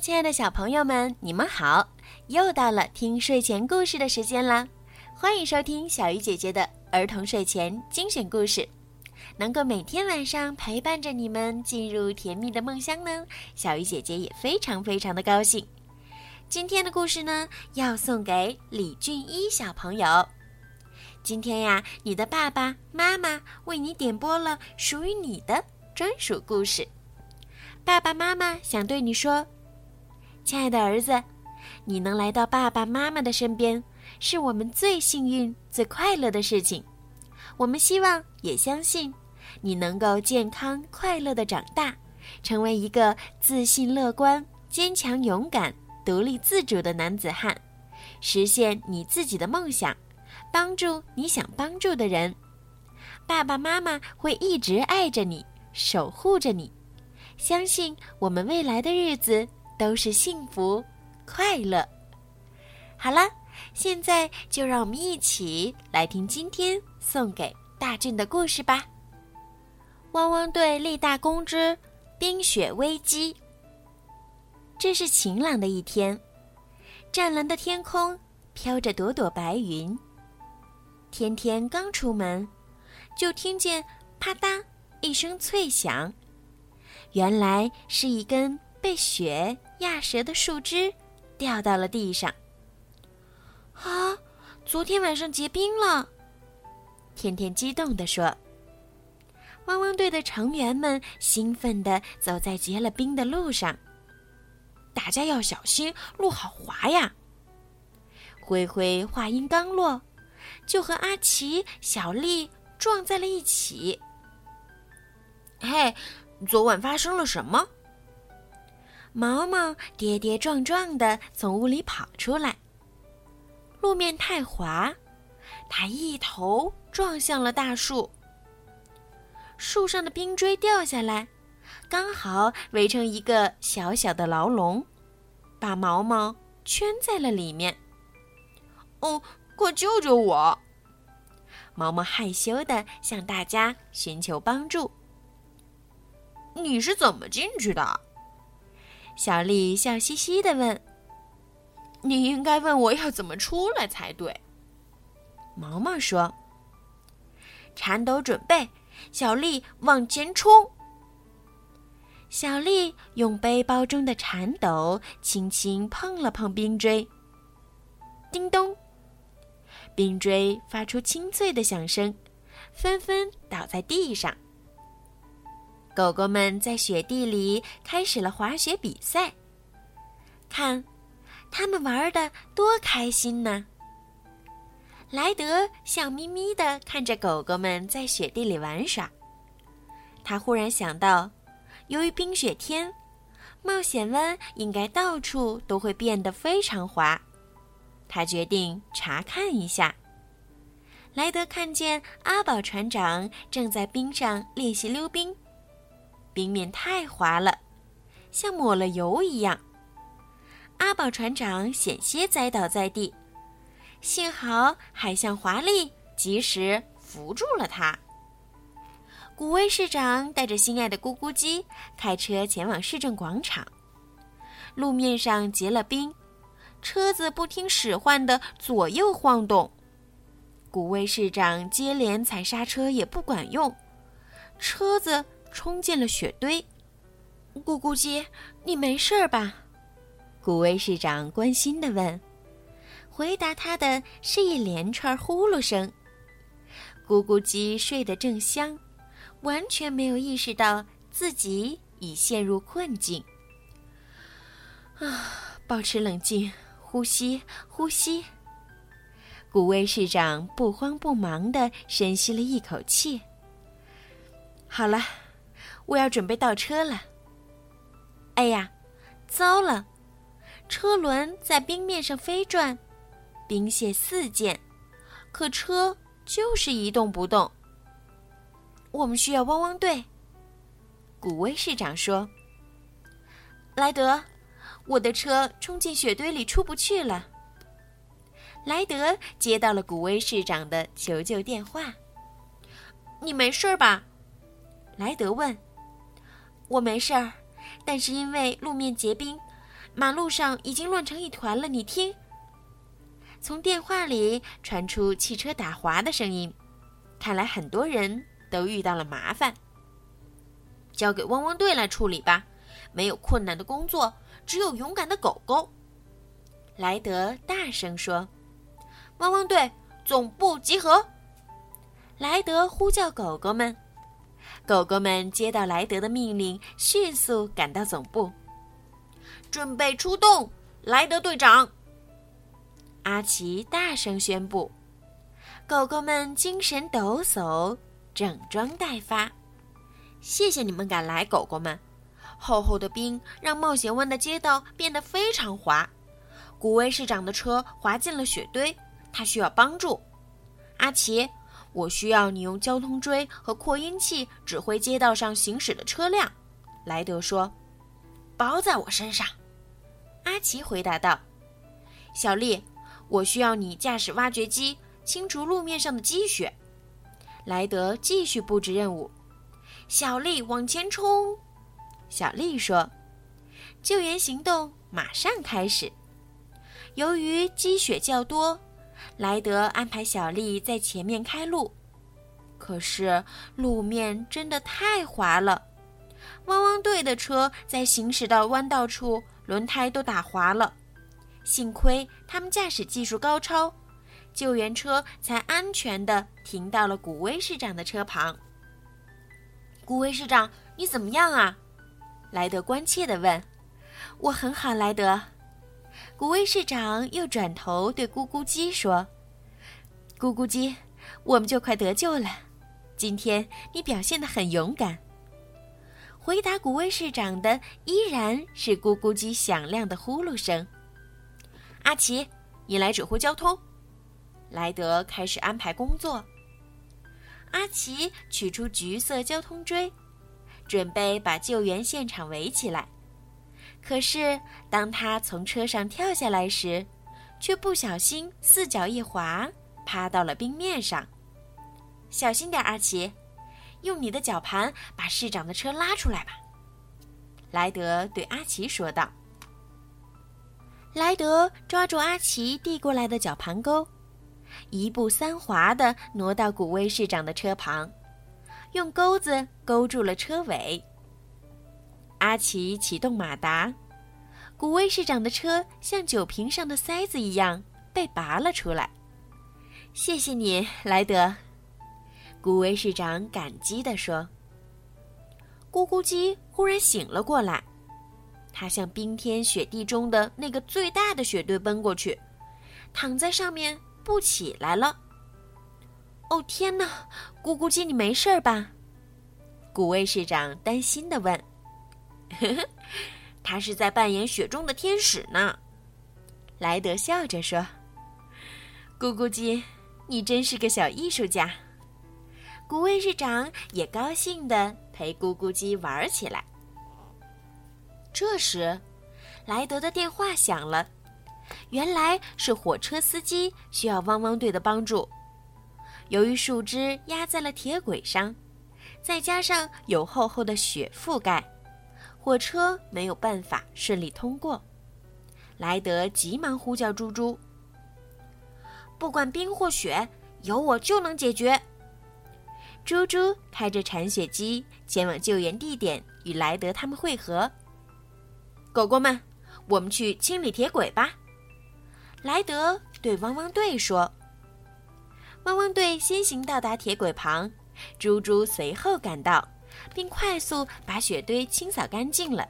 亲爱的小朋友们，你们好！又到了听睡前故事的时间啦，欢迎收听小鱼姐姐的儿童睡前精选故事。能够每天晚上陪伴着你们进入甜蜜的梦乡呢，小鱼姐姐也非常非常的高兴。今天的故事呢，要送给李俊一小朋友。今天呀，你的爸爸妈妈为你点播了属于你的专属故事。爸爸妈妈想对你说：“亲爱的儿子，你能来到爸爸妈妈的身边，是我们最幸运、最快乐的事情。我们希望也相信，你能够健康快乐的长大，成为一个自信、乐观、坚强、勇敢、独立自主的男子汉，实现你自己的梦想，帮助你想帮助的人。爸爸妈妈会一直爱着你，守护着你。”相信我们未来的日子都是幸福、快乐。好了，现在就让我们一起来听今天送给大俊的故事吧。《汪汪队立大功之冰雪危机》。这是晴朗的一天，湛蓝的天空飘着朵朵白云。天天刚出门，就听见啪嗒一声脆响。原来是一根被雪压折的树枝，掉到了地上。啊，昨天晚上结冰了！天天激动地说。汪汪队的成员们兴奋地走在结了冰的路上，大家要小心，路好滑呀！灰灰话音刚落，就和阿奇、小丽撞在了一起。嘿！昨晚发生了什么？毛毛跌跌撞撞的从屋里跑出来。路面太滑，他一头撞向了大树。树上的冰锥掉下来，刚好围成一个小小的牢笼，把毛毛圈在了里面。哦，快救救我！毛毛害羞的向大家寻求帮助。你是怎么进去的？小丽笑嘻嘻的问。“你应该问我要怎么出来才对。”毛毛说。“铲斗准备，小丽往前冲。”小丽用背包中的铲斗轻轻碰了碰冰锥，叮咚，冰锥发出清脆的响声，纷纷倒在地上。狗狗们在雪地里开始了滑雪比赛。看，他们玩的多开心呢！莱德笑眯眯地看着狗狗们在雪地里玩耍。他忽然想到，由于冰雪天，冒险湾应该到处都会变得非常滑。他决定查看一下。莱德看见阿宝船长正在冰上练习溜冰。冰面太滑了，像抹了油一样。阿宝船长险些栽倒在地，幸好海象华丽及时扶住了他。古威市长带着心爱的咕咕鸡开车前往市政广场。路面上结了冰，车子不听使唤的左右晃动。古威市长接连踩刹车也不管用，车子。冲进了雪堆，咕咕鸡，你没事吧？古威市长关心地问。回答他的是一连串呼噜声。咕咕鸡睡得正香，完全没有意识到自己已陷入困境。啊，保持冷静，呼吸，呼吸。古威市长不慌不忙地深吸了一口气。好了。我要准备倒车了。哎呀，糟了！车轮在冰面上飞转，冰屑四溅，可车就是一动不动。我们需要汪汪队。古威市长说：“莱德，我的车冲进雪堆里出不去了。”莱德接到了古威市长的求救电话。“你没事吧？”莱德问。我没事儿，但是因为路面结冰，马路上已经乱成一团了。你听。从电话里传出汽车打滑的声音，看来很多人都遇到了麻烦。交给汪汪队来处理吧，没有困难的工作，只有勇敢的狗狗。莱德大声说：“汪汪队总部集合！”莱德呼叫狗狗们，狗狗们接到莱德的命令，迅速赶到总部，准备出动。莱德队长。阿奇大声宣布：“狗狗们精神抖擞，整装待发。谢谢你们赶来，狗狗们！厚厚的冰让冒险湾的街道变得非常滑。古威市长的车滑进了雪堆，他需要帮助。阿奇，我需要你用交通锥和扩音器指挥街道上行驶的车辆。”莱德说。“包在我身上。”阿奇回答道。“小丽。”我需要你驾驶挖掘机清除路面上的积雪。莱德继续布置任务。小丽往前冲！小丽说：“救援行动马上开始。”由于积雪较多，莱德安排小丽在前面开路。可是路面真的太滑了，汪汪队的车在行驶到弯道处，轮胎都打滑了。幸亏他们驾驶技术高超，救援车才安全地停到了古威市长的车旁。古威市长，你怎么样啊？莱德关切地问。我很好，莱德。古威市长又转头对咕咕鸡说：“咕咕鸡，我们就快得救了。今天你表现得很勇敢。”回答古威市长的依然是咕咕鸡响亮的呼噜声。阿奇，你来指挥交通。莱德开始安排工作。阿奇取出橘色交通锥，准备把救援现场围起来。可是，当他从车上跳下来时，却不小心四脚一滑，趴到了冰面上。小心点，阿奇，用你的绞盘把市长的车拉出来吧。莱德对阿奇说道。莱德抓住阿奇递过来的绞盘钩，一步三滑地挪到古威市长的车旁，用钩子勾住了车尾。阿奇启动马达，古威市长的车像酒瓶上的塞子一样被拔了出来。谢谢你，莱德，古威市长感激地说。咕咕鸡忽然醒了过来。他向冰天雪地中的那个最大的雪堆奔过去，躺在上面不起来了。哦天哪，咕咕鸡，你没事吧？古威市长担心地问。呵呵，他是在扮演雪中的天使呢。莱德笑着说：“咕咕鸡，你真是个小艺术家。”古卫市长也高兴地陪咕咕鸡玩起来。这时，莱德的电话响了，原来是火车司机需要汪汪队的帮助。由于树枝压在了铁轨上，再加上有厚厚的雪覆盖，火车没有办法顺利通过。莱德急忙呼叫猪猪：“不管冰或雪，有我就能解决。”猪猪开着铲雪机前往救援地点，与莱德他们会合。狗狗们，我们去清理铁轨吧。莱德对汪汪队说。汪汪队先行到达铁轨旁，猪猪随后赶到，并快速把雪堆清扫干净了。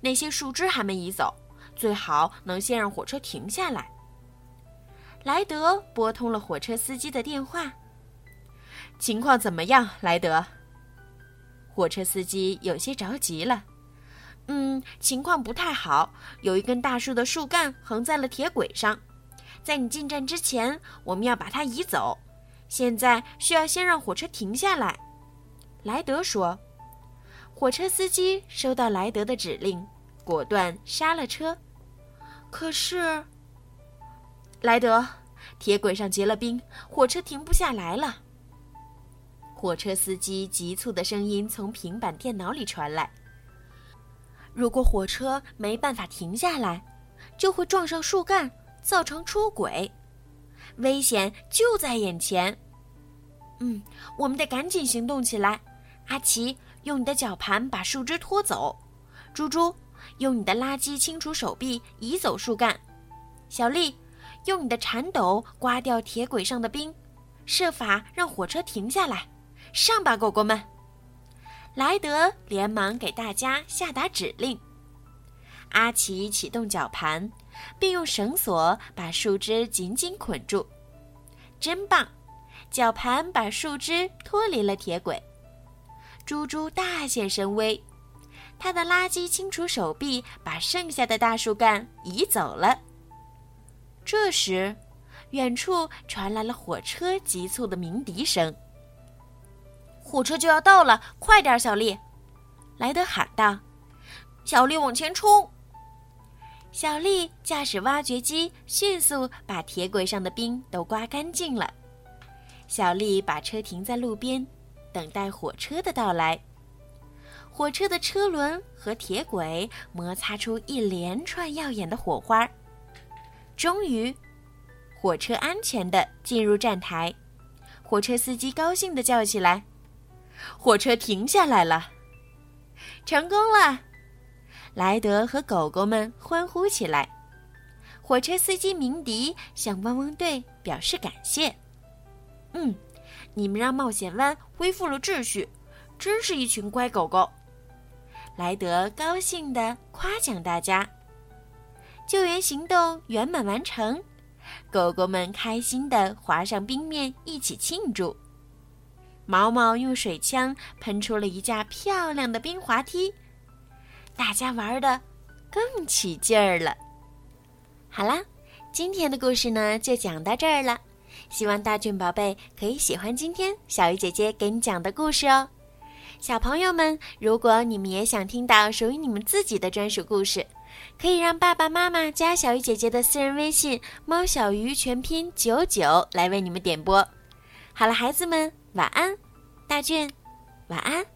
那些树枝还没移走，最好能先让火车停下来。莱德拨通了火车司机的电话。情况怎么样，莱德？火车司机有些着急了。嗯，情况不太好。有一根大树的树干横在了铁轨上，在你进站之前，我们要把它移走。现在需要先让火车停下来。”莱德说。火车司机收到莱德的指令，果断刹了车。可是，莱德，铁轨上结了冰，火车停不下来了。火车司机急促的声音从平板电脑里传来。如果火车没办法停下来，就会撞上树干，造成出轨，危险就在眼前。嗯，我们得赶紧行动起来。阿奇，用你的绞盘把树枝拖走；猪猪，用你的垃圾清除手臂，移走树干；小丽，用你的铲斗刮掉铁轨上的冰，设法让火车停下来。上吧，狗狗们！莱德连忙给大家下达指令。阿奇启动绞盘，并用绳索把树枝紧紧捆住。真棒！绞盘把树枝脱离了铁轨。猪猪大显神威，他的垃圾清除手臂把剩下的大树干移走了。这时，远处传来了火车急促的鸣笛声。火车就要到了，快点，小丽！莱德喊道。小丽往前冲！小丽驾驶挖掘机，迅速把铁轨上的冰都刮干净了。小丽把车停在路边，等待火车的到来。火车的车轮和铁轨摩擦出一连串耀眼的火花。终于，火车安全地进入站台。火车司机高兴地叫起来。火车停下来了，成功了！莱德和狗狗们欢呼起来。火车司机鸣笛向汪汪队表示感谢。嗯，你们让冒险湾恢复了秩序，真是一群乖狗狗。莱德高兴地夸奖大家。救援行动圆满完成，狗狗们开心地滑上冰面，一起庆祝。毛毛用水枪喷出了一架漂亮的冰滑梯，大家玩的更起劲儿了。好啦，今天的故事呢就讲到这儿了，希望大俊宝贝可以喜欢今天小鱼姐姐给你讲的故事哦。小朋友们，如果你们也想听到属于你们自己的专属故事，可以让爸爸妈妈加小鱼姐姐的私人微信“猫小鱼”全拼九九来为你们点播。好了，孩子们。晚安，大俊，晚安。